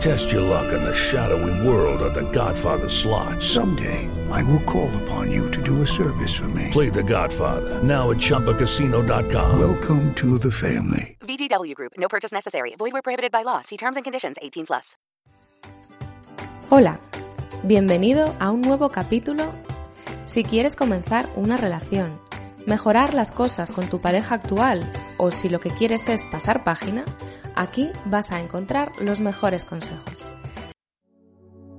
Test your luck in the shadowy world of The Godfather slot. Someday, I will call upon you to do a service for me. Play The Godfather now at ChumbaCasino.com. Welcome to the family. VGW Group. No purchase necessary. Void where prohibited by law. See terms and conditions. 18 plus. Hola, bienvenido a un nuevo capítulo. Si quieres comenzar una relación, mejorar las cosas con tu pareja actual o si lo que quieres es pasar página, aquí vas a encontrar los mejores consejos.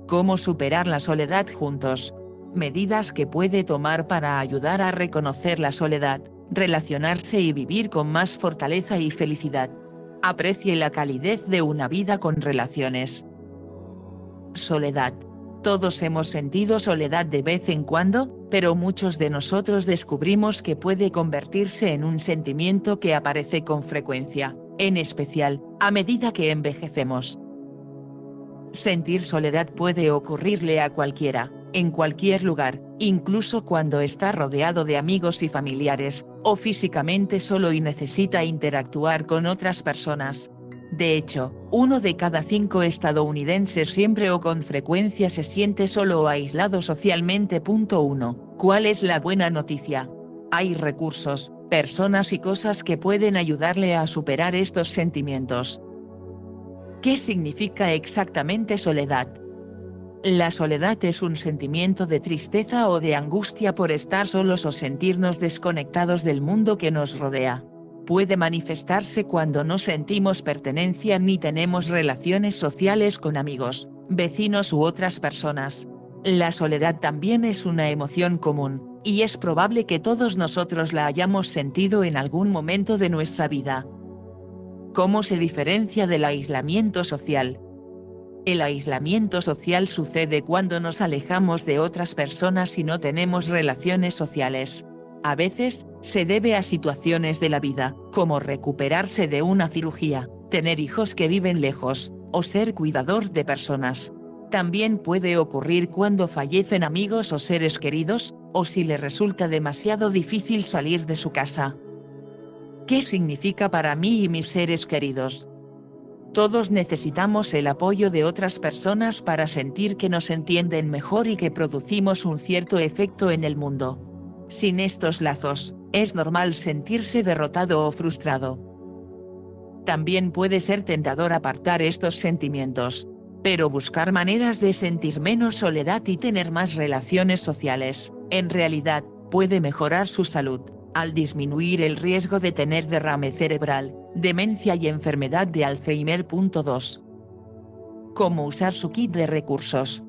Cómo superar la soledad juntos. Medidas que puede tomar para ayudar a reconocer la soledad, relacionarse y vivir con más fortaleza y felicidad. Aprecie la calidez de una vida con relaciones. Soledad. Todos hemos sentido soledad de vez en cuando, pero muchos de nosotros descubrimos que puede convertirse en un sentimiento que aparece con frecuencia, en especial, a medida que envejecemos. Sentir soledad puede ocurrirle a cualquiera, en cualquier lugar, incluso cuando está rodeado de amigos y familiares, o físicamente solo y necesita interactuar con otras personas. De hecho, uno de cada cinco estadounidenses siempre o con frecuencia se siente solo o aislado socialmente. Punto 1. ¿Cuál es la buena noticia? Hay recursos, personas y cosas que pueden ayudarle a superar estos sentimientos. ¿Qué significa exactamente soledad? La soledad es un sentimiento de tristeza o de angustia por estar solos o sentirnos desconectados del mundo que nos rodea puede manifestarse cuando no sentimos pertenencia ni tenemos relaciones sociales con amigos, vecinos u otras personas. La soledad también es una emoción común, y es probable que todos nosotros la hayamos sentido en algún momento de nuestra vida. ¿Cómo se diferencia del aislamiento social? El aislamiento social sucede cuando nos alejamos de otras personas y no tenemos relaciones sociales. A veces, se debe a situaciones de la vida, como recuperarse de una cirugía, tener hijos que viven lejos, o ser cuidador de personas. También puede ocurrir cuando fallecen amigos o seres queridos, o si le resulta demasiado difícil salir de su casa. ¿Qué significa para mí y mis seres queridos? Todos necesitamos el apoyo de otras personas para sentir que nos entienden mejor y que producimos un cierto efecto en el mundo. Sin estos lazos, es normal sentirse derrotado o frustrado. También puede ser tentador apartar estos sentimientos, pero buscar maneras de sentir menos soledad y tener más relaciones sociales, en realidad, puede mejorar su salud, al disminuir el riesgo de tener derrame cerebral, demencia y enfermedad de Alzheimer. 2. Cómo usar su kit de recursos.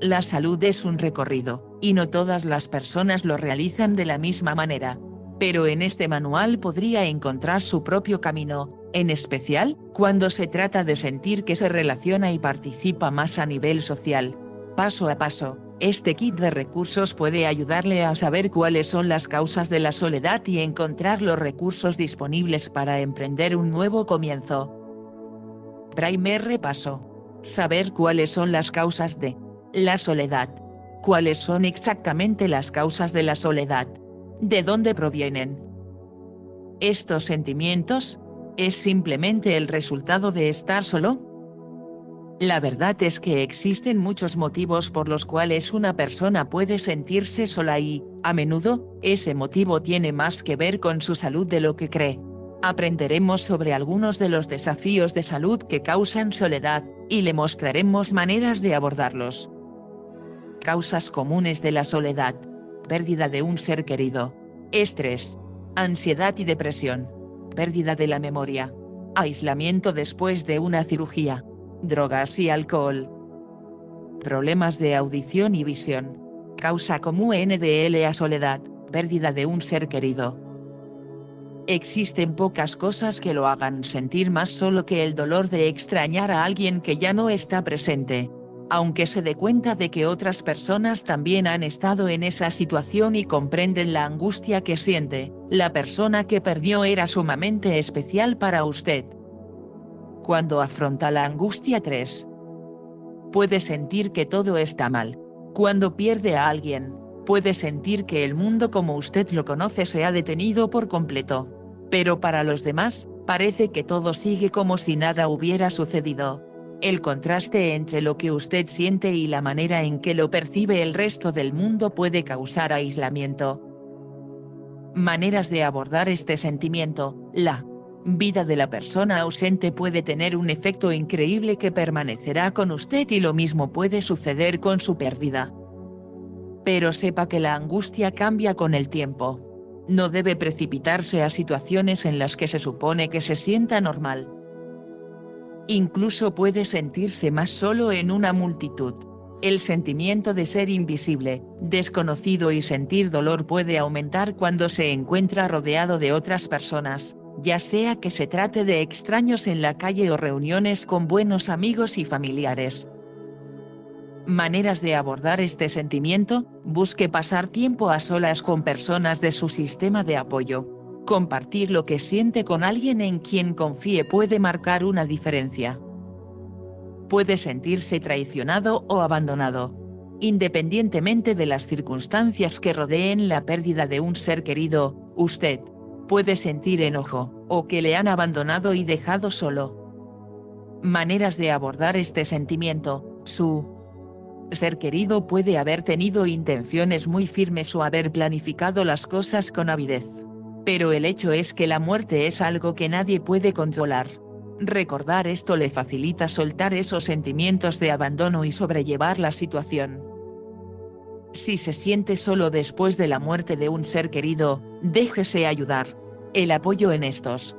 La salud es un recorrido, y no todas las personas lo realizan de la misma manera. Pero en este manual podría encontrar su propio camino, en especial, cuando se trata de sentir que se relaciona y participa más a nivel social. Paso a paso, este kit de recursos puede ayudarle a saber cuáles son las causas de la soledad y encontrar los recursos disponibles para emprender un nuevo comienzo. Primer repaso. Saber cuáles son las causas de la soledad. ¿Cuáles son exactamente las causas de la soledad? ¿De dónde provienen? ¿Estos sentimientos? ¿Es simplemente el resultado de estar solo? La verdad es que existen muchos motivos por los cuales una persona puede sentirse sola y, a menudo, ese motivo tiene más que ver con su salud de lo que cree. Aprenderemos sobre algunos de los desafíos de salud que causan soledad, y le mostraremos maneras de abordarlos. Causas comunes de la soledad. Pérdida de un ser querido. Estrés. Ansiedad y depresión. Pérdida de la memoria. Aislamiento después de una cirugía. Drogas y alcohol. Problemas de audición y visión. Causa común NDL a soledad, pérdida de un ser querido. Existen pocas cosas que lo hagan sentir más solo que el dolor de extrañar a alguien que ya no está presente. Aunque se dé cuenta de que otras personas también han estado en esa situación y comprenden la angustia que siente, la persona que perdió era sumamente especial para usted. Cuando afronta la angustia 3. Puede sentir que todo está mal. Cuando pierde a alguien, puede sentir que el mundo como usted lo conoce se ha detenido por completo. Pero para los demás, parece que todo sigue como si nada hubiera sucedido. El contraste entre lo que usted siente y la manera en que lo percibe el resto del mundo puede causar aislamiento. Maneras de abordar este sentimiento. La vida de la persona ausente puede tener un efecto increíble que permanecerá con usted y lo mismo puede suceder con su pérdida pero sepa que la angustia cambia con el tiempo. No debe precipitarse a situaciones en las que se supone que se sienta normal. Incluso puede sentirse más solo en una multitud. El sentimiento de ser invisible, desconocido y sentir dolor puede aumentar cuando se encuentra rodeado de otras personas, ya sea que se trate de extraños en la calle o reuniones con buenos amigos y familiares. Maneras de abordar este sentimiento, busque pasar tiempo a solas con personas de su sistema de apoyo. Compartir lo que siente con alguien en quien confíe puede marcar una diferencia. Puede sentirse traicionado o abandonado. Independientemente de las circunstancias que rodeen la pérdida de un ser querido, usted puede sentir enojo, o que le han abandonado y dejado solo. Maneras de abordar este sentimiento, su ser querido puede haber tenido intenciones muy firmes o haber planificado las cosas con avidez. Pero el hecho es que la muerte es algo que nadie puede controlar. Recordar esto le facilita soltar esos sentimientos de abandono y sobrellevar la situación. Si se siente solo después de la muerte de un ser querido, déjese ayudar. El apoyo en estos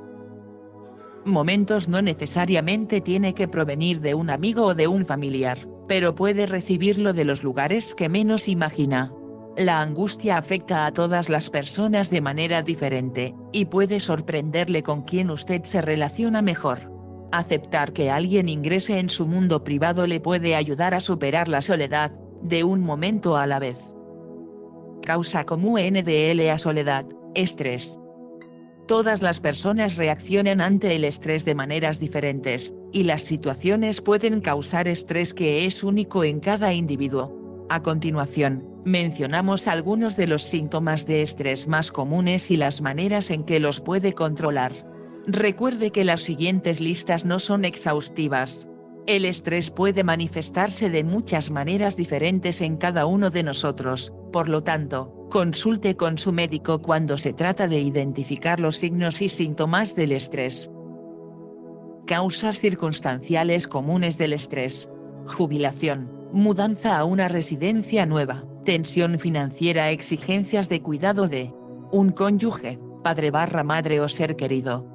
momentos no necesariamente tiene que provenir de un amigo o de un familiar pero puede recibirlo de los lugares que menos imagina. La angustia afecta a todas las personas de manera diferente, y puede sorprenderle con quien usted se relaciona mejor. Aceptar que alguien ingrese en su mundo privado le puede ayudar a superar la soledad, de un momento a la vez. Causa común NDL a soledad, estrés. Todas las personas reaccionan ante el estrés de maneras diferentes, y las situaciones pueden causar estrés que es único en cada individuo. A continuación, mencionamos algunos de los síntomas de estrés más comunes y las maneras en que los puede controlar. Recuerde que las siguientes listas no son exhaustivas. El estrés puede manifestarse de muchas maneras diferentes en cada uno de nosotros, por lo tanto, Consulte con su médico cuando se trata de identificar los signos y síntomas del estrés. Causas circunstanciales comunes del estrés. Jubilación, mudanza a una residencia nueva, tensión financiera, exigencias de cuidado de un cónyuge, padre barra madre o ser querido.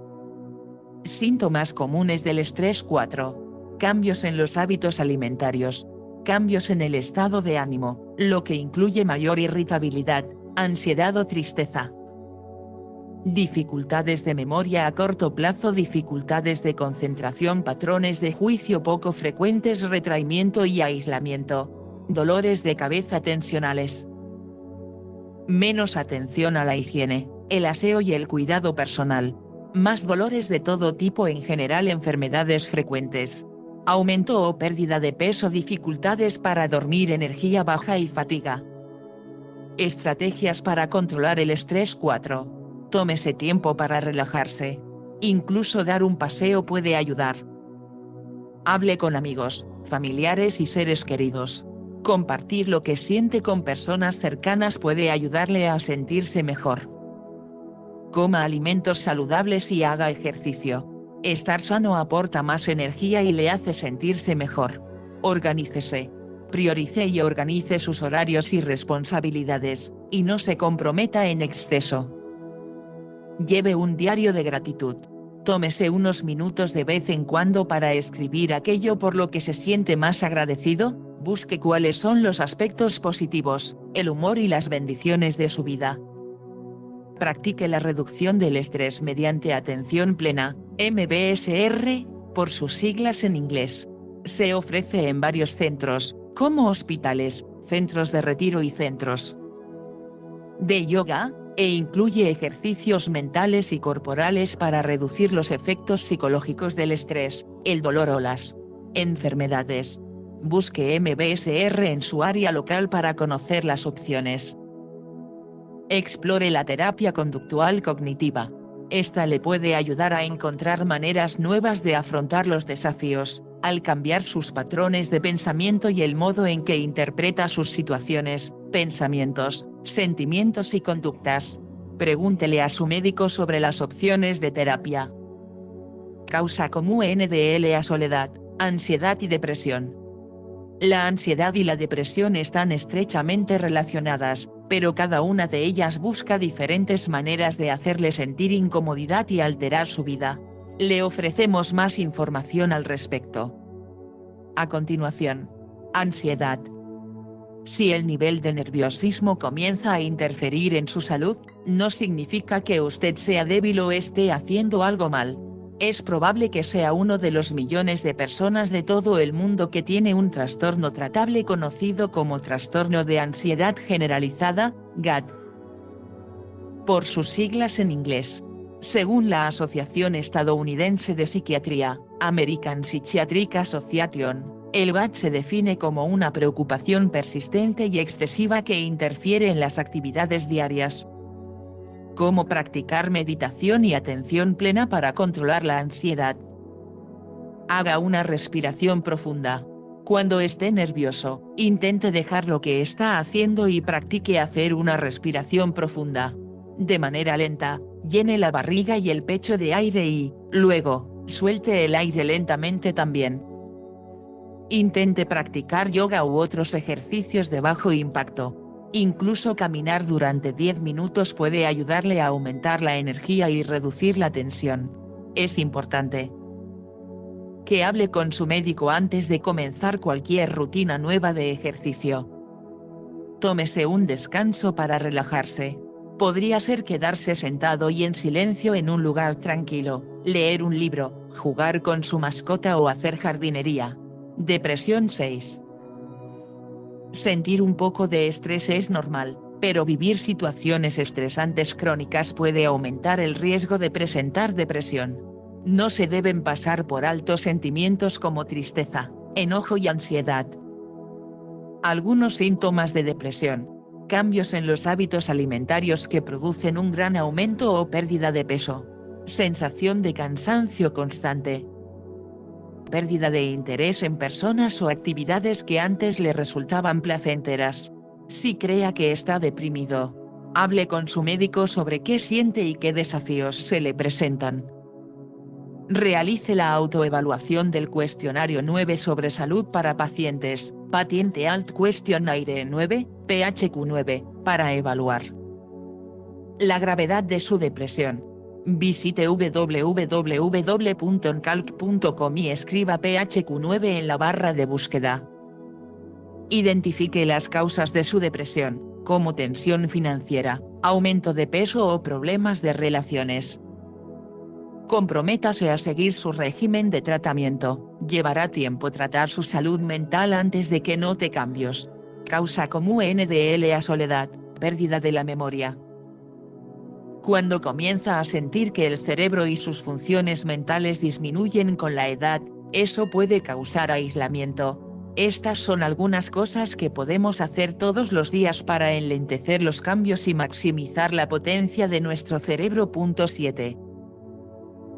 Síntomas comunes del estrés 4. Cambios en los hábitos alimentarios, cambios en el estado de ánimo, lo que incluye mayor irritabilidad, ansiedad o tristeza. Dificultades de memoria a corto plazo, dificultades de concentración, patrones de juicio poco frecuentes, retraimiento y aislamiento. Dolores de cabeza tensionales. Menos atención a la higiene, el aseo y el cuidado personal. Más dolores de todo tipo en general, enfermedades frecuentes aumento o pérdida de peso, dificultades para dormir, energía baja y fatiga. Estrategias para controlar el estrés 4. Tómese tiempo para relajarse. Incluso dar un paseo puede ayudar. Hable con amigos, familiares y seres queridos. Compartir lo que siente con personas cercanas puede ayudarle a sentirse mejor. Coma alimentos saludables y haga ejercicio. Estar sano aporta más energía y le hace sentirse mejor. Organícese. Priorice y organice sus horarios y responsabilidades, y no se comprometa en exceso. Lleve un diario de gratitud. Tómese unos minutos de vez en cuando para escribir aquello por lo que se siente más agradecido, busque cuáles son los aspectos positivos, el humor y las bendiciones de su vida. Practique la reducción del estrés mediante atención plena, MBSR, por sus siglas en inglés. Se ofrece en varios centros, como hospitales, centros de retiro y centros de yoga, e incluye ejercicios mentales y corporales para reducir los efectos psicológicos del estrés, el dolor o las enfermedades. Busque MBSR en su área local para conocer las opciones. Explore la terapia conductual cognitiva. Esta le puede ayudar a encontrar maneras nuevas de afrontar los desafíos, al cambiar sus patrones de pensamiento y el modo en que interpreta sus situaciones, pensamientos, sentimientos y conductas. Pregúntele a su médico sobre las opciones de terapia. Causa común NDL a soledad, ansiedad y depresión. La ansiedad y la depresión están estrechamente relacionadas, pero cada una de ellas busca diferentes maneras de hacerle sentir incomodidad y alterar su vida. Le ofrecemos más información al respecto. A continuación. Ansiedad. Si el nivel de nerviosismo comienza a interferir en su salud, no significa que usted sea débil o esté haciendo algo mal. Es probable que sea uno de los millones de personas de todo el mundo que tiene un trastorno tratable conocido como trastorno de ansiedad generalizada, GAD. Por sus siglas en inglés. Según la Asociación Estadounidense de Psiquiatría, American Psychiatric Association, el GAD se define como una preocupación persistente y excesiva que interfiere en las actividades diarias. Cómo practicar meditación y atención plena para controlar la ansiedad. Haga una respiración profunda. Cuando esté nervioso, intente dejar lo que está haciendo y practique hacer una respiración profunda. De manera lenta, llene la barriga y el pecho de aire y, luego, suelte el aire lentamente también. Intente practicar yoga u otros ejercicios de bajo impacto. Incluso caminar durante 10 minutos puede ayudarle a aumentar la energía y reducir la tensión. Es importante que hable con su médico antes de comenzar cualquier rutina nueva de ejercicio. Tómese un descanso para relajarse. Podría ser quedarse sentado y en silencio en un lugar tranquilo, leer un libro, jugar con su mascota o hacer jardinería. Depresión 6. Sentir un poco de estrés es normal, pero vivir situaciones estresantes crónicas puede aumentar el riesgo de presentar depresión. No se deben pasar por alto sentimientos como tristeza, enojo y ansiedad. Algunos síntomas de depresión. Cambios en los hábitos alimentarios que producen un gran aumento o pérdida de peso. Sensación de cansancio constante, pérdida de interés en personas o actividades que antes le resultaban placenteras. Si crea que está deprimido, hable con su médico sobre qué siente y qué desafíos se le presentan. Realice la autoevaluación del cuestionario 9 sobre salud para pacientes, Paciente Alt Questionnaire 9, PHQ9, para evaluar la gravedad de su depresión, Visite www.encalc.com y escriba PHQ9 en la barra de búsqueda. Identifique las causas de su depresión, como tensión financiera, aumento de peso o problemas de relaciones. Comprométase a seguir su régimen de tratamiento, llevará tiempo tratar su salud mental antes de que note cambios. Causa común NDL a soledad, pérdida de la memoria, cuando comienza a sentir que el cerebro y sus funciones mentales disminuyen con la edad, eso puede causar aislamiento. Estas son algunas cosas que podemos hacer todos los días para enlentecer los cambios y maximizar la potencia de nuestro cerebro. 7.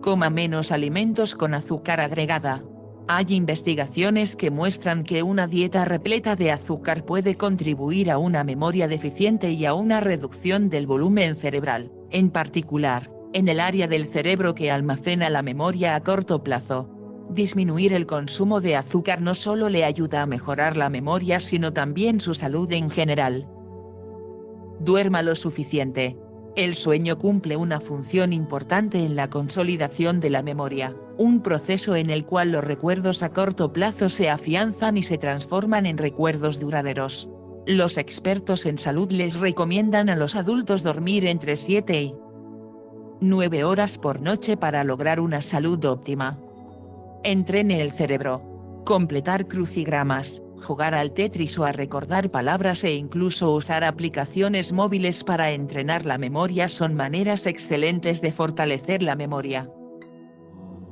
Coma menos alimentos con azúcar agregada. Hay investigaciones que muestran que una dieta repleta de azúcar puede contribuir a una memoria deficiente y a una reducción del volumen cerebral en particular, en el área del cerebro que almacena la memoria a corto plazo. Disminuir el consumo de azúcar no solo le ayuda a mejorar la memoria sino también su salud en general. Duerma lo suficiente. El sueño cumple una función importante en la consolidación de la memoria, un proceso en el cual los recuerdos a corto plazo se afianzan y se transforman en recuerdos duraderos. Los expertos en salud les recomiendan a los adultos dormir entre 7 y 9 horas por noche para lograr una salud óptima. Entrene el cerebro. Completar crucigramas, jugar al Tetris o a recordar palabras e incluso usar aplicaciones móviles para entrenar la memoria son maneras excelentes de fortalecer la memoria.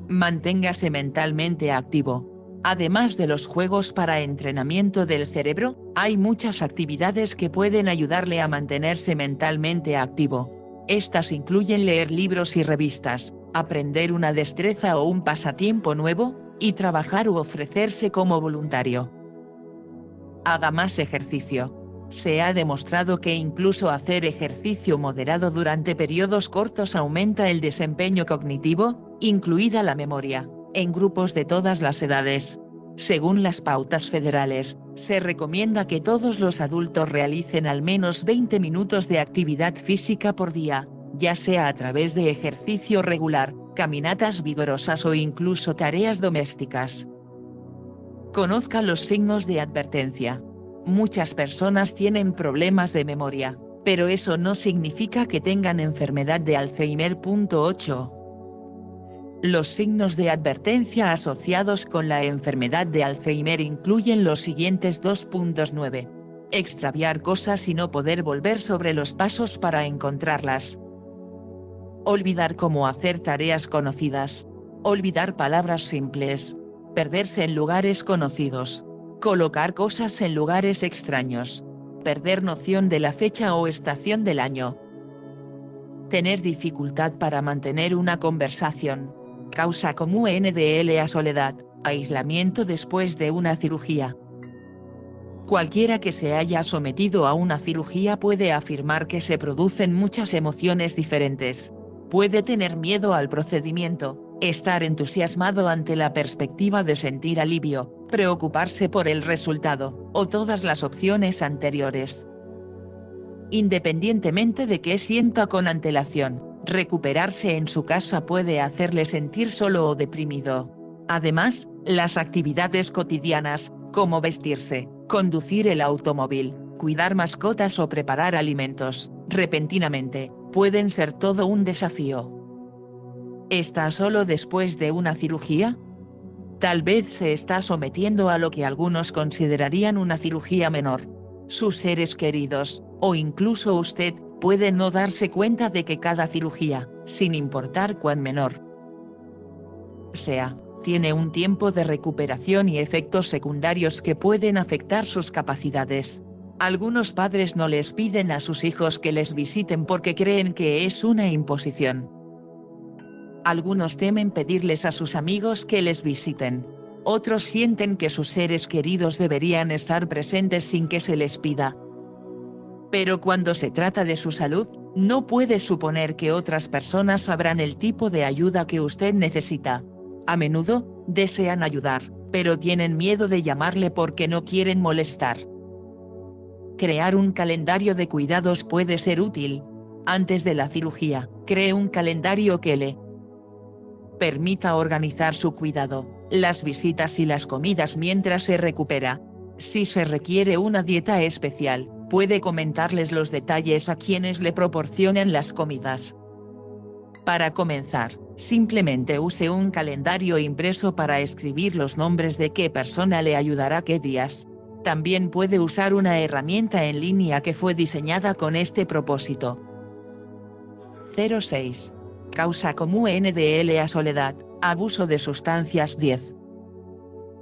Manténgase mentalmente activo. Además de los juegos para entrenamiento del cerebro, hay muchas actividades que pueden ayudarle a mantenerse mentalmente activo. Estas incluyen leer libros y revistas, aprender una destreza o un pasatiempo nuevo, y trabajar u ofrecerse como voluntario haga más ejercicio. Se ha demostrado que incluso hacer ejercicio moderado durante periodos cortos aumenta el desempeño cognitivo, incluida la memoria, en grupos de todas las edades. Según las pautas federales, se recomienda que todos los adultos realicen al menos 20 minutos de actividad física por día, ya sea a través de ejercicio regular, caminatas vigorosas o incluso tareas domésticas. Conozca los signos de advertencia. Muchas personas tienen problemas de memoria, pero eso no significa que tengan enfermedad de Alzheimer. 8. Los signos de advertencia asociados con la enfermedad de Alzheimer incluyen los siguientes 2.9. Extraviar cosas y no poder volver sobre los pasos para encontrarlas. Olvidar cómo hacer tareas conocidas. Olvidar palabras simples perderse en lugares conocidos, colocar cosas en lugares extraños, perder noción de la fecha o estación del año, tener dificultad para mantener una conversación, causa común NDL a soledad, aislamiento después de una cirugía. Cualquiera que se haya sometido a una cirugía puede afirmar que se producen muchas emociones diferentes. Puede tener miedo al procedimiento, estar entusiasmado ante la perspectiva de sentir alivio, preocuparse por el resultado, o todas las opciones anteriores. Independientemente de qué sienta con antelación, recuperarse en su casa puede hacerle sentir solo o deprimido. Además, las actividades cotidianas, como vestirse, conducir el automóvil, cuidar mascotas o preparar alimentos, repentinamente, pueden ser todo un desafío. ¿Está solo después de una cirugía? Tal vez se está sometiendo a lo que algunos considerarían una cirugía menor. Sus seres queridos, o incluso usted, puede no darse cuenta de que cada cirugía, sin importar cuán menor sea, tiene un tiempo de recuperación y efectos secundarios que pueden afectar sus capacidades. Algunos padres no les piden a sus hijos que les visiten porque creen que es una imposición. Algunos temen pedirles a sus amigos que les visiten. Otros sienten que sus seres queridos deberían estar presentes sin que se les pida. Pero cuando se trata de su salud, no puede suponer que otras personas sabrán el tipo de ayuda que usted necesita. A menudo, desean ayudar, pero tienen miedo de llamarle porque no quieren molestar. Crear un calendario de cuidados puede ser útil. Antes de la cirugía, cree un calendario que le permita organizar su cuidado, las visitas y las comidas mientras se recupera. Si se requiere una dieta especial, puede comentarles los detalles a quienes le proporcionan las comidas. Para comenzar, simplemente use un calendario impreso para escribir los nombres de qué persona le ayudará qué días. También puede usar una herramienta en línea que fue diseñada con este propósito. 06 causa común NDL a soledad, abuso de sustancias 10.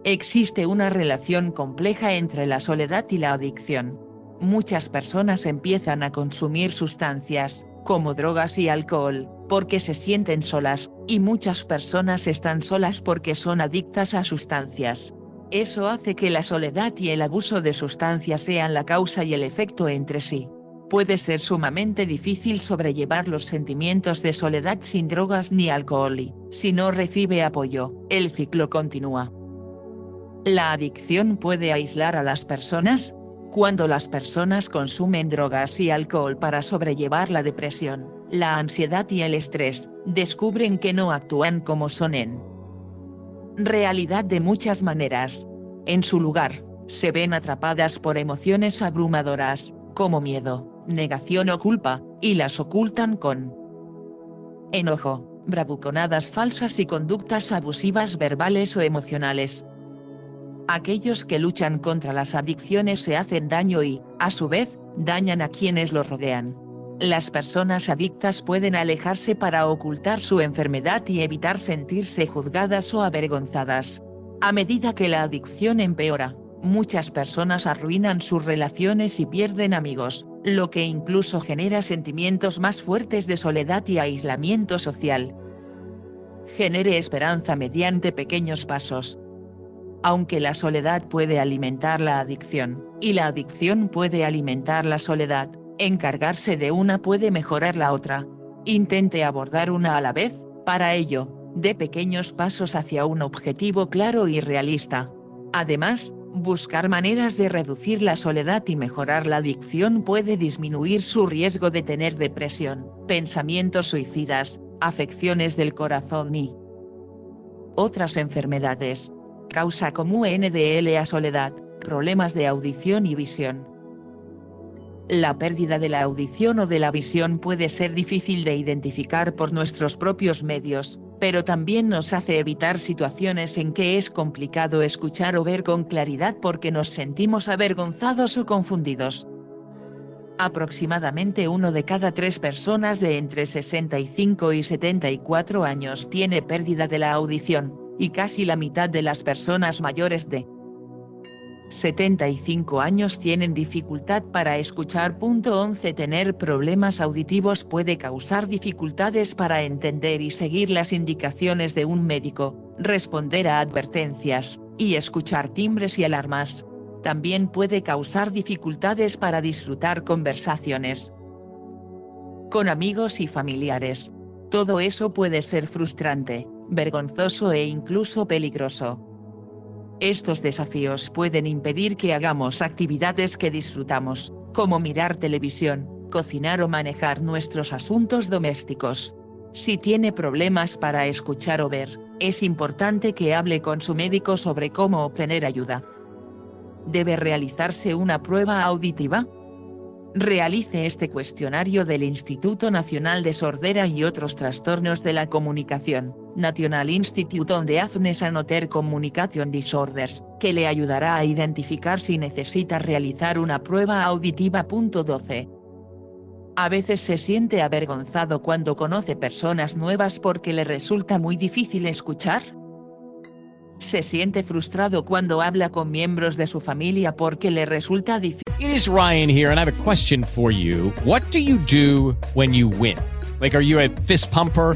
Existe una relación compleja entre la soledad y la adicción. Muchas personas empiezan a consumir sustancias, como drogas y alcohol, porque se sienten solas, y muchas personas están solas porque son adictas a sustancias. Eso hace que la soledad y el abuso de sustancias sean la causa y el efecto entre sí. Puede ser sumamente difícil sobrellevar los sentimientos de soledad sin drogas ni alcohol y, si no recibe apoyo, el ciclo continúa. La adicción puede aislar a las personas, cuando las personas consumen drogas y alcohol para sobrellevar la depresión, la ansiedad y el estrés, descubren que no actúan como son en realidad de muchas maneras. En su lugar, se ven atrapadas por emociones abrumadoras, como miedo, negación o culpa, y las ocultan con enojo, bravuconadas falsas y conductas abusivas verbales o emocionales. Aquellos que luchan contra las adicciones se hacen daño y, a su vez, dañan a quienes los rodean. Las personas adictas pueden alejarse para ocultar su enfermedad y evitar sentirse juzgadas o avergonzadas. A medida que la adicción empeora, muchas personas arruinan sus relaciones y pierden amigos, lo que incluso genera sentimientos más fuertes de soledad y aislamiento social. Genere esperanza mediante pequeños pasos. Aunque la soledad puede alimentar la adicción, y la adicción puede alimentar la soledad, encargarse de una puede mejorar la otra. Intente abordar una a la vez, para ello, dé pequeños pasos hacia un objetivo claro y realista. Además, buscar maneras de reducir la soledad y mejorar la adicción puede disminuir su riesgo de tener depresión, pensamientos suicidas, afecciones del corazón y otras enfermedades. Causa común NDL a soledad, problemas de audición y visión. La pérdida de la audición o de la visión puede ser difícil de identificar por nuestros propios medios, pero también nos hace evitar situaciones en que es complicado escuchar o ver con claridad porque nos sentimos avergonzados o confundidos. Aproximadamente uno de cada tres personas de entre 65 y 74 años tiene pérdida de la audición, y casi la mitad de las personas mayores de 75 años tienen dificultad para escuchar. 11 Tener problemas auditivos puede causar dificultades para entender y seguir las indicaciones de un médico, responder a advertencias, y escuchar timbres y alarmas. También puede causar dificultades para disfrutar conversaciones con amigos y familiares. Todo eso puede ser frustrante, vergonzoso e incluso peligroso. Estos desafíos pueden impedir que hagamos actividades que disfrutamos, como mirar televisión, cocinar o manejar nuestros asuntos domésticos. Si tiene problemas para escuchar o ver, es importante que hable con su médico sobre cómo obtener ayuda. ¿Debe realizarse una prueba auditiva? Realice este cuestionario del Instituto Nacional de Sordera y otros trastornos de la comunicación National Institute on the Affness and Other Communication Disorders, que le ayudará a identificar si necesita realizar una prueba auditiva. 12. A veces se siente avergonzado cuando conoce personas nuevas porque le resulta muy difícil escuchar. Se siente frustrado cuando habla con miembros de su familia porque le resulta difícil. It is Ryan here and I have a question for you. What do you do when you win? Like are you a fist pumper?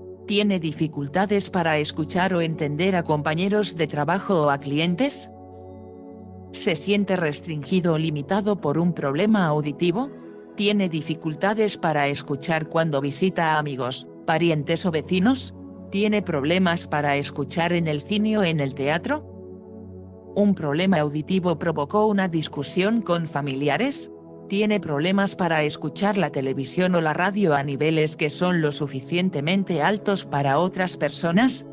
¿Tiene dificultades para escuchar o entender a compañeros de trabajo o a clientes? ¿Se siente restringido o limitado por un problema auditivo? ¿Tiene dificultades para escuchar cuando visita a amigos, parientes o vecinos? ¿Tiene problemas para escuchar en el cine o en el teatro? ¿Un problema auditivo provocó una discusión con familiares? Tiene problemas para escuchar la televisión o la radio a niveles que son lo suficientemente altos para otras personas?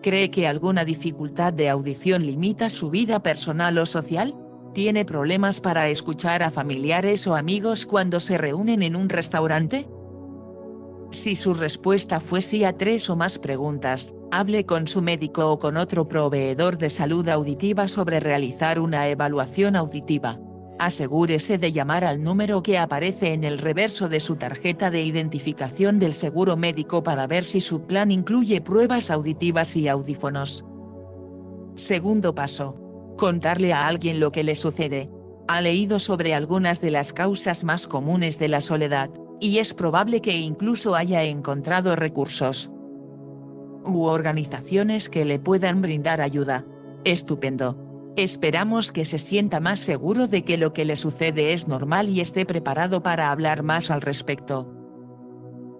¿Cree que alguna dificultad de audición limita su vida personal o social? ¿Tiene problemas para escuchar a familiares o amigos cuando se reúnen en un restaurante? Si su respuesta fue sí a tres o más preguntas, hable con su médico o con otro proveedor de salud auditiva sobre realizar una evaluación auditiva. Asegúrese de llamar al número que aparece en el reverso de su tarjeta de identificación del seguro médico para ver si su plan incluye pruebas auditivas y audífonos. Segundo paso. Contarle a alguien lo que le sucede. Ha leído sobre algunas de las causas más comunes de la soledad, y es probable que incluso haya encontrado recursos. u organizaciones que le puedan brindar ayuda. Estupendo. Esperamos que se sienta más seguro de que lo que le sucede es normal y esté preparado para hablar más al respecto.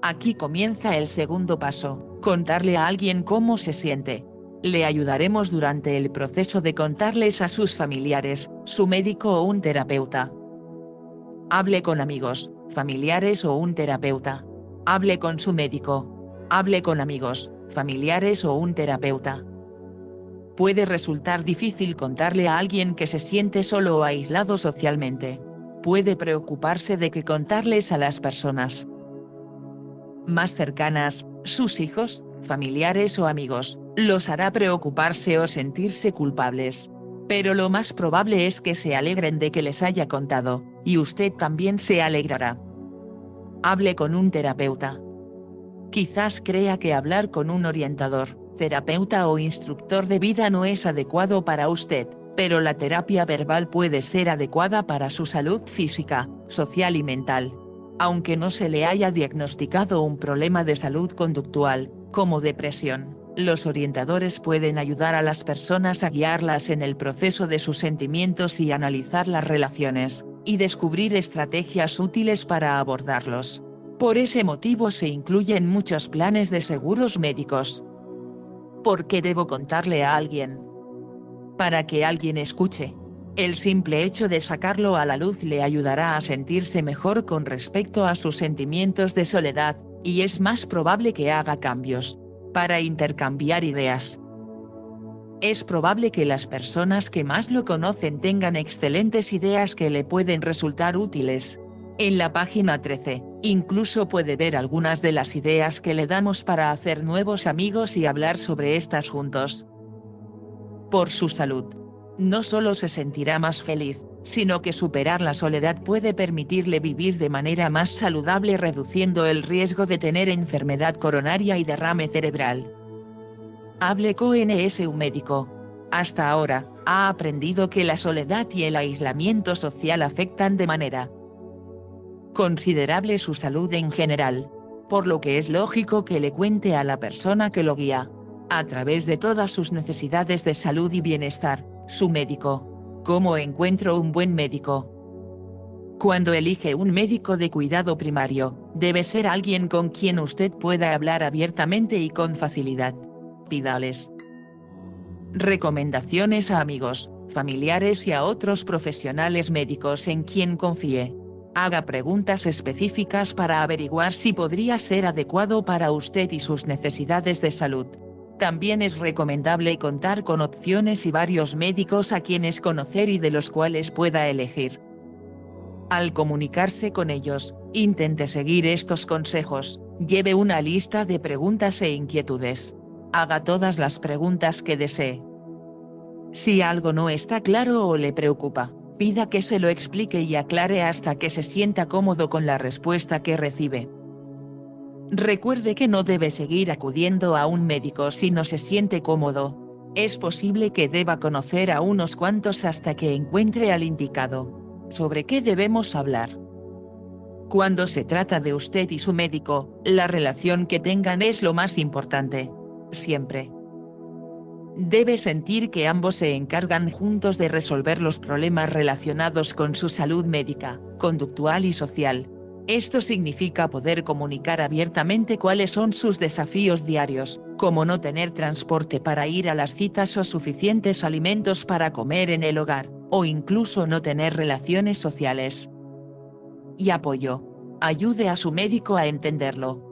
Aquí comienza el segundo paso, contarle a alguien cómo se siente. Le ayudaremos durante el proceso de contarles a sus familiares, su médico o un terapeuta. Hable con amigos, familiares o un terapeuta. Hable con su médico. Hable con amigos, familiares o un terapeuta. Puede resultar difícil contarle a alguien que se siente solo o aislado socialmente. Puede preocuparse de que contarles a las personas más cercanas, sus hijos, familiares o amigos, los hará preocuparse o sentirse culpables. Pero lo más probable es que se alegren de que les haya contado, y usted también se alegrará. Hable con un terapeuta. Quizás crea que hablar con un orientador, terapeuta o instructor de vida no es adecuado para usted, pero la terapia verbal puede ser adecuada para su salud física, social y mental. Aunque no se le haya diagnosticado un problema de salud conductual, como depresión, los orientadores pueden ayudar a las personas a guiarlas en el proceso de sus sentimientos y analizar las relaciones, y descubrir estrategias útiles para abordarlos. Por ese motivo se incluyen muchos planes de seguros médicos. ¿Por qué debo contarle a alguien? Para que alguien escuche. El simple hecho de sacarlo a la luz le ayudará a sentirse mejor con respecto a sus sentimientos de soledad, y es más probable que haga cambios. Para intercambiar ideas. Es probable que las personas que más lo conocen tengan excelentes ideas que le pueden resultar útiles. En la página 13, incluso puede ver algunas de las ideas que le damos para hacer nuevos amigos y hablar sobre estas juntos. Por su salud. No solo se sentirá más feliz, sino que superar la soledad puede permitirle vivir de manera más saludable reduciendo el riesgo de tener enfermedad coronaria y derrame cerebral. Hable con un médico. Hasta ahora, ha aprendido que la soledad y el aislamiento social afectan de manera considerable su salud en general, por lo que es lógico que le cuente a la persona que lo guía, a través de todas sus necesidades de salud y bienestar, su médico. ¿Cómo encuentro un buen médico? Cuando elige un médico de cuidado primario, debe ser alguien con quien usted pueda hablar abiertamente y con facilidad. Pídales recomendaciones a amigos, familiares y a otros profesionales médicos en quien confíe. Haga preguntas específicas para averiguar si podría ser adecuado para usted y sus necesidades de salud. También es recomendable contar con opciones y varios médicos a quienes conocer y de los cuales pueda elegir. Al comunicarse con ellos, intente seguir estos consejos, lleve una lista de preguntas e inquietudes. Haga todas las preguntas que desee. Si algo no está claro o le preocupa, Pida que se lo explique y aclare hasta que se sienta cómodo con la respuesta que recibe. Recuerde que no debe seguir acudiendo a un médico si no se siente cómodo. Es posible que deba conocer a unos cuantos hasta que encuentre al indicado. ¿Sobre qué debemos hablar? Cuando se trata de usted y su médico, la relación que tengan es lo más importante. Siempre. Debe sentir que ambos se encargan juntos de resolver los problemas relacionados con su salud médica, conductual y social. Esto significa poder comunicar abiertamente cuáles son sus desafíos diarios, como no tener transporte para ir a las citas o suficientes alimentos para comer en el hogar, o incluso no tener relaciones sociales. Y apoyo. Ayude a su médico a entenderlo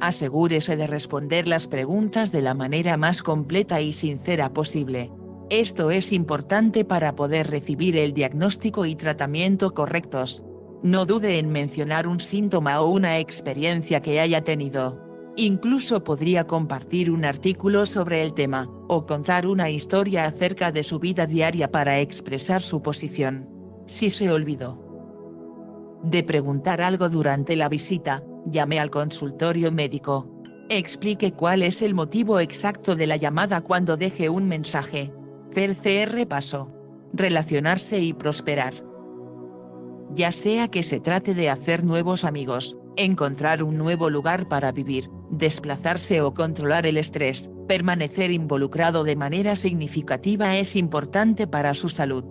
asegúrese de responder las preguntas de la manera más completa y sincera posible. Esto es importante para poder recibir el diagnóstico y tratamiento correctos. No dude en mencionar un síntoma o una experiencia que haya tenido. Incluso podría compartir un artículo sobre el tema, o contar una historia acerca de su vida diaria para expresar su posición. Si se olvidó de preguntar algo durante la visita, Llame al consultorio médico. Explique cuál es el motivo exacto de la llamada cuando deje un mensaje. Tercer paso. Relacionarse y prosperar. Ya sea que se trate de hacer nuevos amigos, encontrar un nuevo lugar para vivir, desplazarse o controlar el estrés, permanecer involucrado de manera significativa es importante para su salud.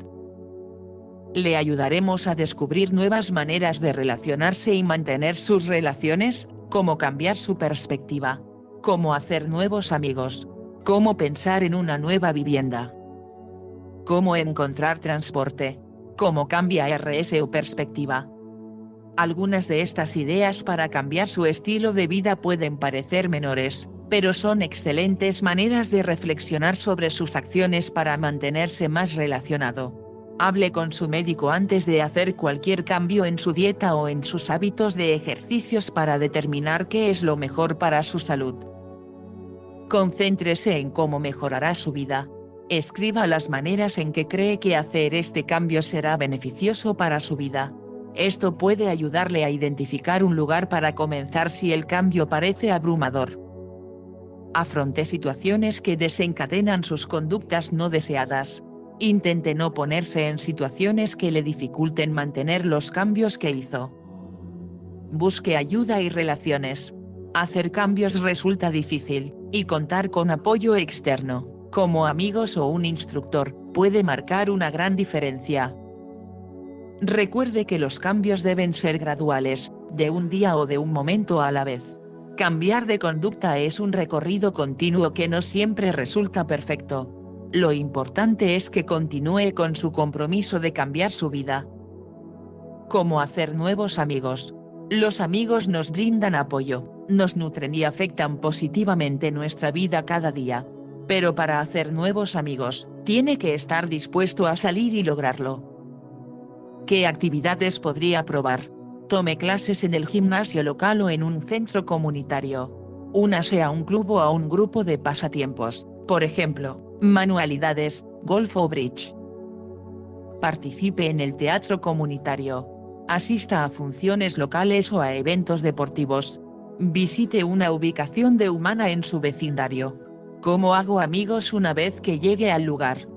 Le ayudaremos a descubrir nuevas maneras de relacionarse y mantener sus relaciones, cómo cambiar su perspectiva, cómo hacer nuevos amigos, cómo pensar en una nueva vivienda, cómo encontrar transporte, cómo cambia RS o perspectiva. Algunas de estas ideas para cambiar su estilo de vida pueden parecer menores, pero son excelentes maneras de reflexionar sobre sus acciones para mantenerse más relacionado. Hable con su médico antes de hacer cualquier cambio en su dieta o en sus hábitos de ejercicios para determinar qué es lo mejor para su salud. Concéntrese en cómo mejorará su vida. Escriba las maneras en que cree que hacer este cambio será beneficioso para su vida. Esto puede ayudarle a identificar un lugar para comenzar si el cambio parece abrumador. Afronte situaciones que desencadenan sus conductas no deseadas. Intente no ponerse en situaciones que le dificulten mantener los cambios que hizo. Busque ayuda y relaciones. Hacer cambios resulta difícil, y contar con apoyo externo, como amigos o un instructor, puede marcar una gran diferencia. Recuerde que los cambios deben ser graduales, de un día o de un momento a la vez. Cambiar de conducta es un recorrido continuo que no siempre resulta perfecto, lo importante es que continúe con su compromiso de cambiar su vida. ¿Cómo hacer nuevos amigos? Los amigos nos brindan apoyo, nos nutren y afectan positivamente nuestra vida cada día. Pero para hacer nuevos amigos, tiene que estar dispuesto a salir y lograrlo. ¿Qué actividades podría probar? Tome clases en el gimnasio local o en un centro comunitario. Únase a un club o a un grupo de pasatiempos, por ejemplo, Manualidades, golf o bridge. Participe en el teatro comunitario. Asista a funciones locales o a eventos deportivos. Visite una ubicación de humana en su vecindario. ¿Cómo hago amigos una vez que llegue al lugar?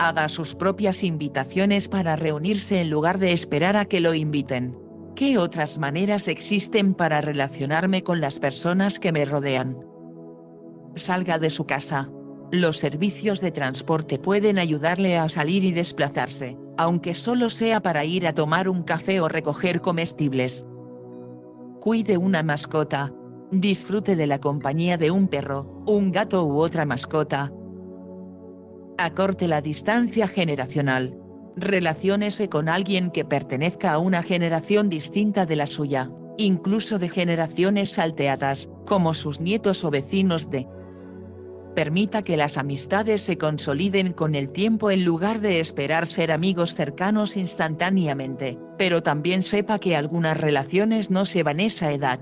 Haga sus propias invitaciones para reunirse en lugar de esperar a que lo inviten. ¿Qué otras maneras existen para relacionarme con las personas que me rodean? Salga de su casa. Los servicios de transporte pueden ayudarle a salir y desplazarse, aunque solo sea para ir a tomar un café o recoger comestibles. Cuide una mascota. Disfrute de la compañía de un perro, un gato u otra mascota. Acorte la distancia generacional. Relaciónese con alguien que pertenezca a una generación distinta de la suya, incluso de generaciones salteadas, como sus nietos o vecinos de permita que las amistades se consoliden con el tiempo en lugar de esperar ser amigos cercanos instantáneamente, pero también sepa que algunas relaciones no se van esa edad.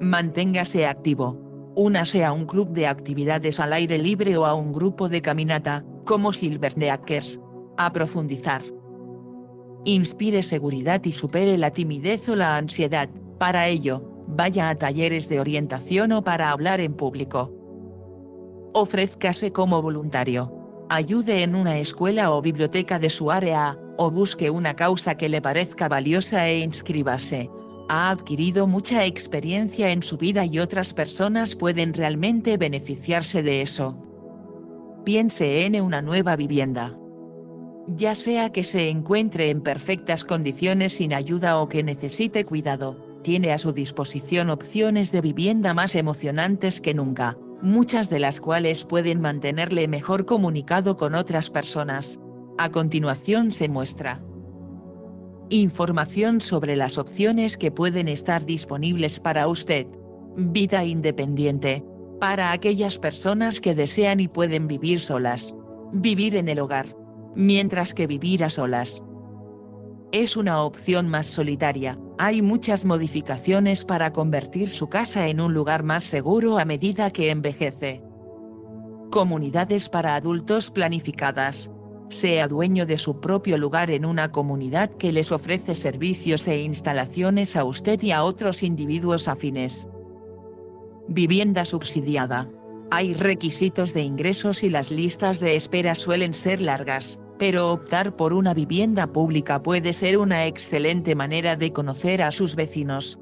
Manténgase activo. Únase a un club de actividades al aire libre o a un grupo de caminata, como Silverneakers. A profundizar. Inspire seguridad y supere la timidez o la ansiedad, para ello, vaya a talleres de orientación o para hablar en público Ofrézcase como voluntario. Ayude en una escuela o biblioteca de su área, o busque una causa que le parezca valiosa e inscríbase. Ha adquirido mucha experiencia en su vida y otras personas pueden realmente beneficiarse de eso. Piense en una nueva vivienda. Ya sea que se encuentre en perfectas condiciones sin ayuda o que necesite cuidado, tiene a su disposición opciones de vivienda más emocionantes que nunca muchas de las cuales pueden mantenerle mejor comunicado con otras personas. A continuación se muestra información sobre las opciones que pueden estar disponibles para usted. Vida independiente. Para aquellas personas que desean y pueden vivir solas. Vivir en el hogar. Mientras que vivir a solas. Es una opción más solitaria, hay muchas modificaciones para convertir su casa en un lugar más seguro a medida que envejece. Comunidades para adultos planificadas. Sea dueño de su propio lugar en una comunidad que les ofrece servicios e instalaciones a usted y a otros individuos afines. Vivienda subsidiada. Hay requisitos de ingresos y las listas de espera suelen ser largas pero optar por una vivienda pública puede ser una excelente manera de conocer a sus vecinos.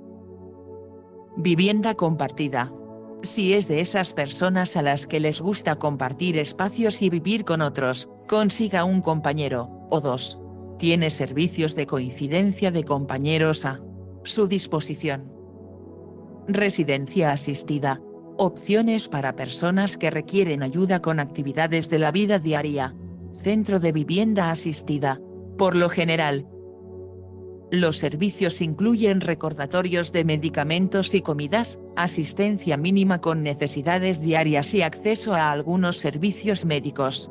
Vivienda compartida. Si es de esas personas a las que les gusta compartir espacios y vivir con otros, consiga un compañero, o dos. Tiene servicios de coincidencia de compañeros a su disposición. Residencia asistida. Opciones para personas que requieren ayuda con actividades de la vida diaria. Centro de vivienda asistida. Por lo general, los servicios incluyen recordatorios de medicamentos y comidas, asistencia mínima con necesidades diarias y acceso a algunos servicios médicos.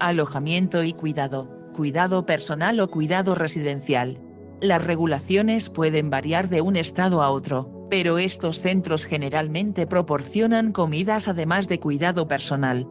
Alojamiento y cuidado, cuidado personal o cuidado residencial. Las regulaciones pueden variar de un estado a otro, pero estos centros generalmente proporcionan comidas además de cuidado personal.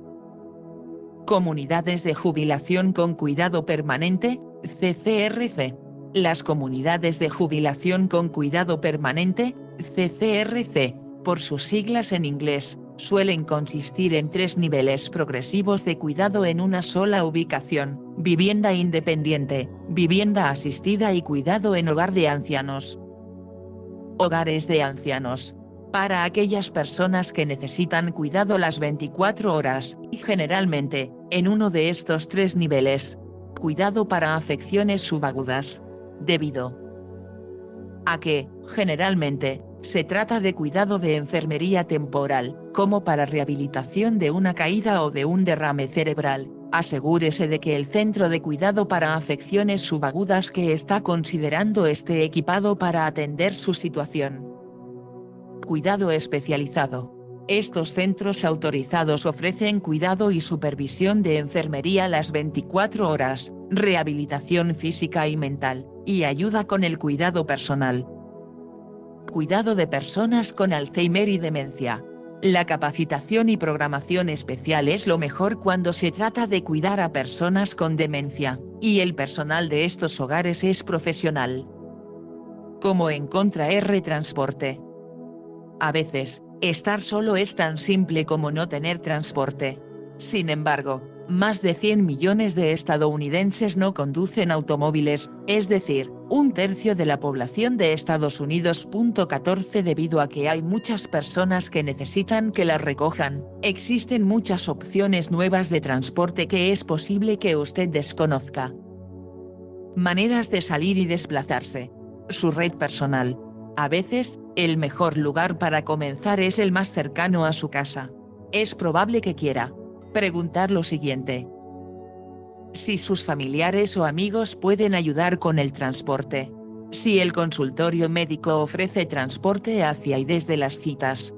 Comunidades de jubilación con cuidado permanente, CCRC. Las comunidades de jubilación con cuidado permanente, CCRC, por sus siglas en inglés, suelen consistir en tres niveles progresivos de cuidado en una sola ubicación, vivienda independiente, vivienda asistida y cuidado en hogar de ancianos. Hogares de ancianos. Para aquellas personas que necesitan cuidado las 24 horas, y generalmente, en uno de estos tres niveles. Cuidado para afecciones subagudas debido a que, generalmente, se trata de cuidado de enfermería temporal, como para rehabilitación de una caída o de un derrame cerebral. Asegúrese de que el centro de cuidado para afecciones subagudas que está considerando esté equipado para atender su situación. Cuidado especializado. Estos centros autorizados ofrecen cuidado y supervisión de enfermería las 24 horas, rehabilitación física y mental, y ayuda con el cuidado personal. Cuidado de personas con Alzheimer y demencia. La capacitación y programación especial es lo mejor cuando se trata de cuidar a personas con demencia, y el personal de estos hogares es profesional. Como en Contra R Transporte. A veces, estar solo es tan simple como no tener transporte. Sin embargo, más de 100 millones de estadounidenses no conducen automóviles, es decir, un tercio de la población de Estados Unidos. 14 Debido a que hay muchas personas que necesitan que las recojan, existen muchas opciones nuevas de transporte que es posible que usted desconozca. Maneras de salir y desplazarse. Su red personal. A veces, el mejor lugar para comenzar es el más cercano a su casa. Es probable que quiera preguntar lo siguiente. Si sus familiares o amigos pueden ayudar con el transporte. Si el consultorio médico ofrece transporte hacia y desde las citas.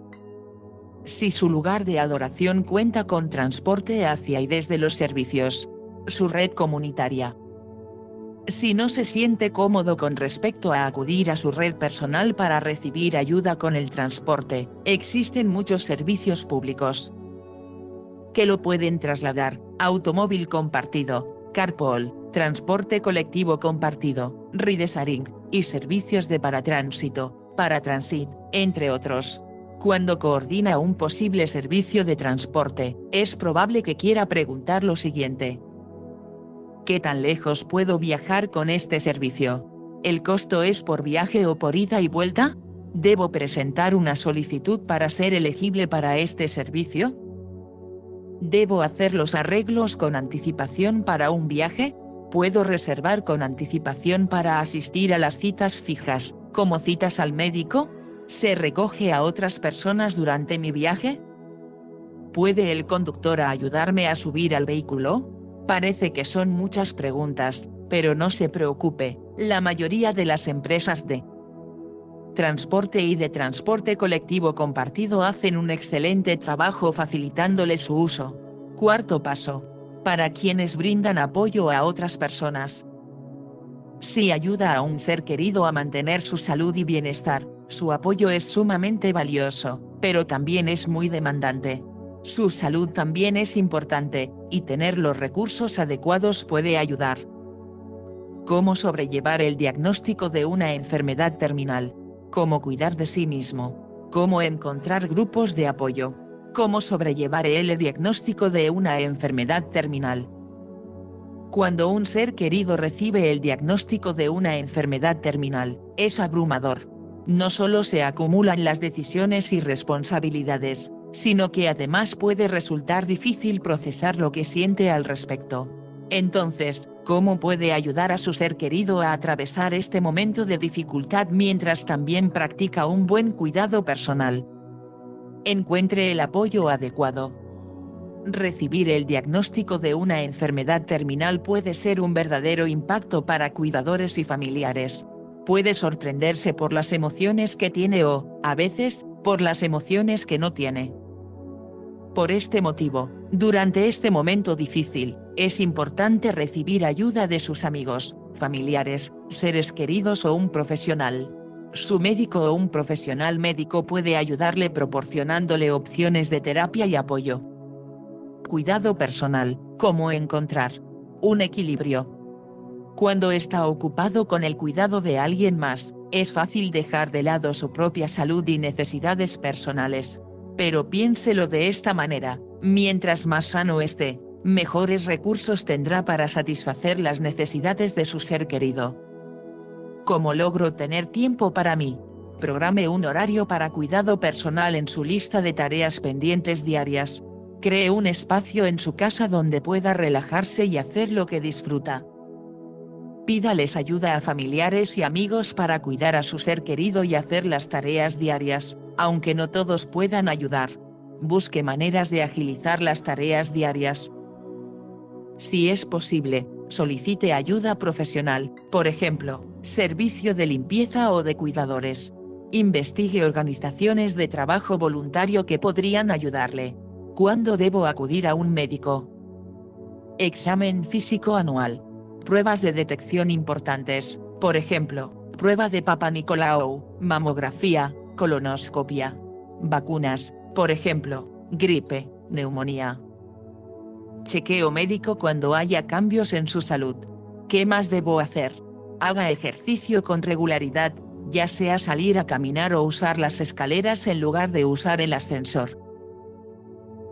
Si su lugar de adoración cuenta con transporte hacia y desde los servicios. Su red comunitaria. Si no se siente cómodo con respecto a acudir a su red personal para recibir ayuda con el transporte, existen muchos servicios públicos, que lo pueden trasladar, automóvil compartido, carpool, transporte colectivo compartido, ride y servicios de paratránsito, paratransit, entre otros. Cuando coordina un posible servicio de transporte, es probable que quiera preguntar lo siguiente. ¿Qué tan lejos puedo viajar con este servicio? ¿El costo es por viaje o por ida y vuelta? ¿Debo presentar una solicitud para ser elegible para este servicio? ¿Debo hacer los arreglos con anticipación para un viaje? ¿Puedo reservar con anticipación para asistir a las citas fijas, como citas al médico? ¿Se recoge a otras personas durante mi viaje? ¿Puede el conductor ayudarme a subir al vehículo? Parece que son muchas preguntas, pero no se preocupe, la mayoría de las empresas de transporte y de transporte colectivo compartido hacen un excelente trabajo facilitándole su uso. Cuarto paso. Para quienes brindan apoyo a otras personas. Si ayuda a un ser querido a mantener su salud y bienestar, su apoyo es sumamente valioso, pero también es muy demandante. Su salud también es importante, y tener los recursos adecuados puede ayudar. ¿Cómo sobrellevar el diagnóstico de una enfermedad terminal? cómo cuidar de sí mismo, cómo encontrar grupos de apoyo, cómo sobrellevar el diagnóstico de una enfermedad terminal. Cuando un ser querido recibe el diagnóstico de una enfermedad terminal, es abrumador. no solo se acumulan las decisiones y responsabilidades, sino que además puede resultar difícil procesar lo que siente al respecto. Entonces, ¿cómo puede ayudar a su ser querido a atravesar este momento de dificultad mientras también practica un buen cuidado personal? Encuentre el apoyo adecuado. Recibir el diagnóstico de una enfermedad terminal puede ser un verdadero impacto para cuidadores y familiares. Puede sorprenderse por las emociones que tiene o, a veces, por las emociones que no tiene. Por este motivo, durante este momento difícil, es importante recibir ayuda de sus amigos, familiares, seres queridos o un profesional. Su médico o un profesional médico puede ayudarle proporcionándole opciones de terapia y apoyo. Cuidado personal, cómo encontrar un equilibrio. Cuando está ocupado con el cuidado de alguien más, es fácil dejar de lado su propia salud y necesidades personales. Pero piénselo de esta manera, mientras más sano esté, mejores recursos tendrá para satisfacer las necesidades de su ser querido. ¿Cómo logro tener tiempo para mí? Programe un horario para cuidado personal en su lista de tareas pendientes diarias. Cree un espacio en su casa donde pueda relajarse y hacer lo que disfruta. Pídales ayuda a familiares y amigos para cuidar a su ser querido y hacer las tareas diarias aunque no todos puedan ayudar. Busque maneras de agilizar las tareas diarias. Si es posible, solicite ayuda profesional, por ejemplo, servicio de limpieza o de cuidadores. Investigue organizaciones de trabajo voluntario que podrían ayudarle. ¿Cuándo debo acudir a un médico? Examen físico anual. Pruebas de detección importantes, por ejemplo, prueba de Papa Nicolau, mamografía, colonoscopia. Vacunas, por ejemplo, gripe, neumonía. Chequeo médico cuando haya cambios en su salud. ¿Qué más debo hacer? Haga ejercicio con regularidad, ya sea salir a caminar o usar las escaleras en lugar de usar el ascensor.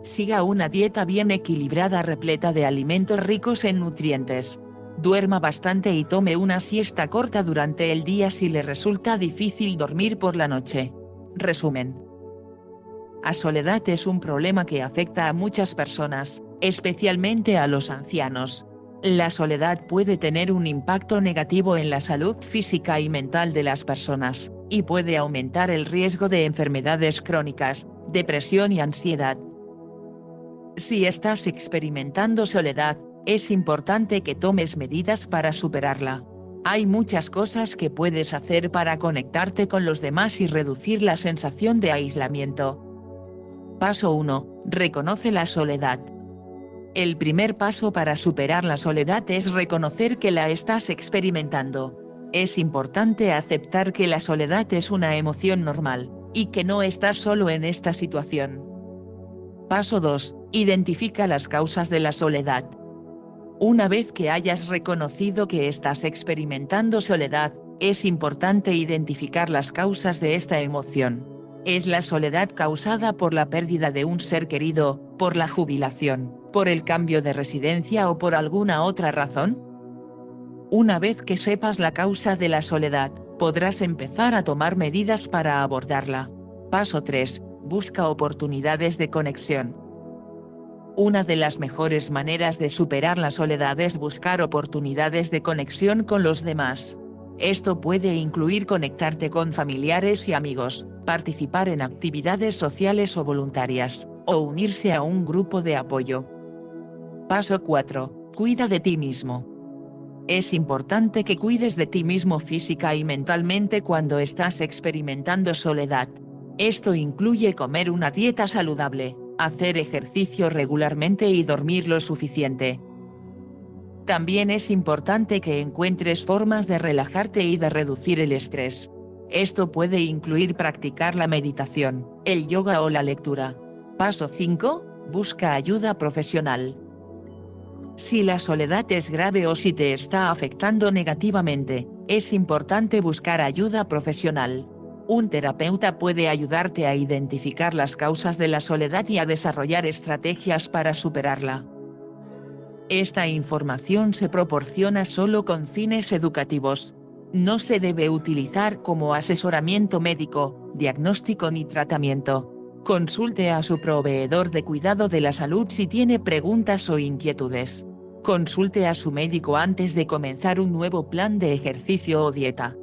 Siga una dieta bien equilibrada repleta de alimentos ricos en nutrientes. Duerma bastante y tome una siesta corta durante el día si le resulta difícil dormir por la noche. Resumen. A soledad es un problema que afecta a muchas personas, especialmente a los ancianos. La soledad puede tener un impacto negativo en la salud física y mental de las personas, y puede aumentar el riesgo de enfermedades crónicas, depresión y ansiedad. Si estás experimentando soledad, es importante que tomes medidas para superarla. Hay muchas cosas que puedes hacer para conectarte con los demás y reducir la sensación de aislamiento. Paso 1. Reconoce la soledad. El primer paso para superar la soledad es reconocer que la estás experimentando. Es importante aceptar que la soledad es una emoción normal, y que no estás solo en esta situación. Paso 2. Identifica las causas de la soledad. Una vez que hayas reconocido que estás experimentando soledad, es importante identificar las causas de esta emoción. ¿Es la soledad causada por la pérdida de un ser querido, por la jubilación, por el cambio de residencia o por alguna otra razón? Una vez que sepas la causa de la soledad, podrás empezar a tomar medidas para abordarla. Paso 3. Busca oportunidades de conexión. Una de las mejores maneras de superar la soledad es buscar oportunidades de conexión con los demás. Esto puede incluir conectarte con familiares y amigos, participar en actividades sociales o voluntarias, o unirse a un grupo de apoyo. Paso 4. Cuida de ti mismo. Es importante que cuides de ti mismo física y mentalmente cuando estás experimentando soledad. Esto incluye comer una dieta saludable, hacer ejercicio regularmente y dormir lo suficiente. También es importante que encuentres formas de relajarte y de reducir el estrés. Esto puede incluir practicar la meditación, el yoga o la lectura. Paso 5. Busca ayuda profesional. Si la soledad es grave o si te está afectando negativamente, es importante buscar ayuda profesional. Un terapeuta puede ayudarte a identificar las causas de la soledad y a desarrollar estrategias para superarla. Esta información se proporciona solo con fines educativos. No se debe utilizar como asesoramiento médico, diagnóstico ni tratamiento. Consulte a su proveedor de cuidado de la salud si tiene preguntas o inquietudes. Consulte a su médico antes de comenzar un nuevo plan de ejercicio o dieta.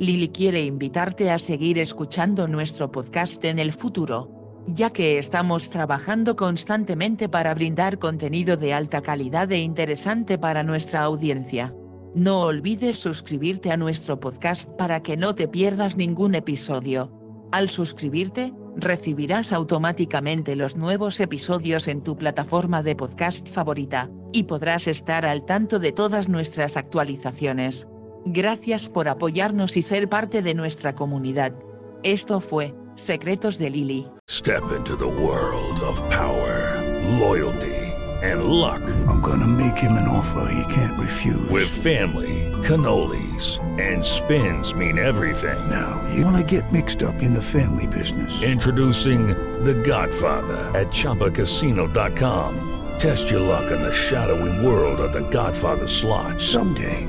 Lili quiere invitarte a seguir escuchando nuestro podcast en el futuro, ya que estamos trabajando constantemente para brindar contenido de alta calidad e interesante para nuestra audiencia. No olvides suscribirte a nuestro podcast para que no te pierdas ningún episodio. Al suscribirte, recibirás automáticamente los nuevos episodios en tu plataforma de podcast favorita, y podrás estar al tanto de todas nuestras actualizaciones. Gracias por apoyarnos y ser parte de nuestra comunidad. Esto fue Secretos de Lily. Step into the world of power, loyalty, and luck. I'm gonna make him an offer he can't refuse. With family, cannolis, and spins mean everything. Now, you wanna get mixed up in the family business. Introducing The Godfather at ChumbaCasino.com. Test your luck in the shadowy world of The Godfather slot. Someday,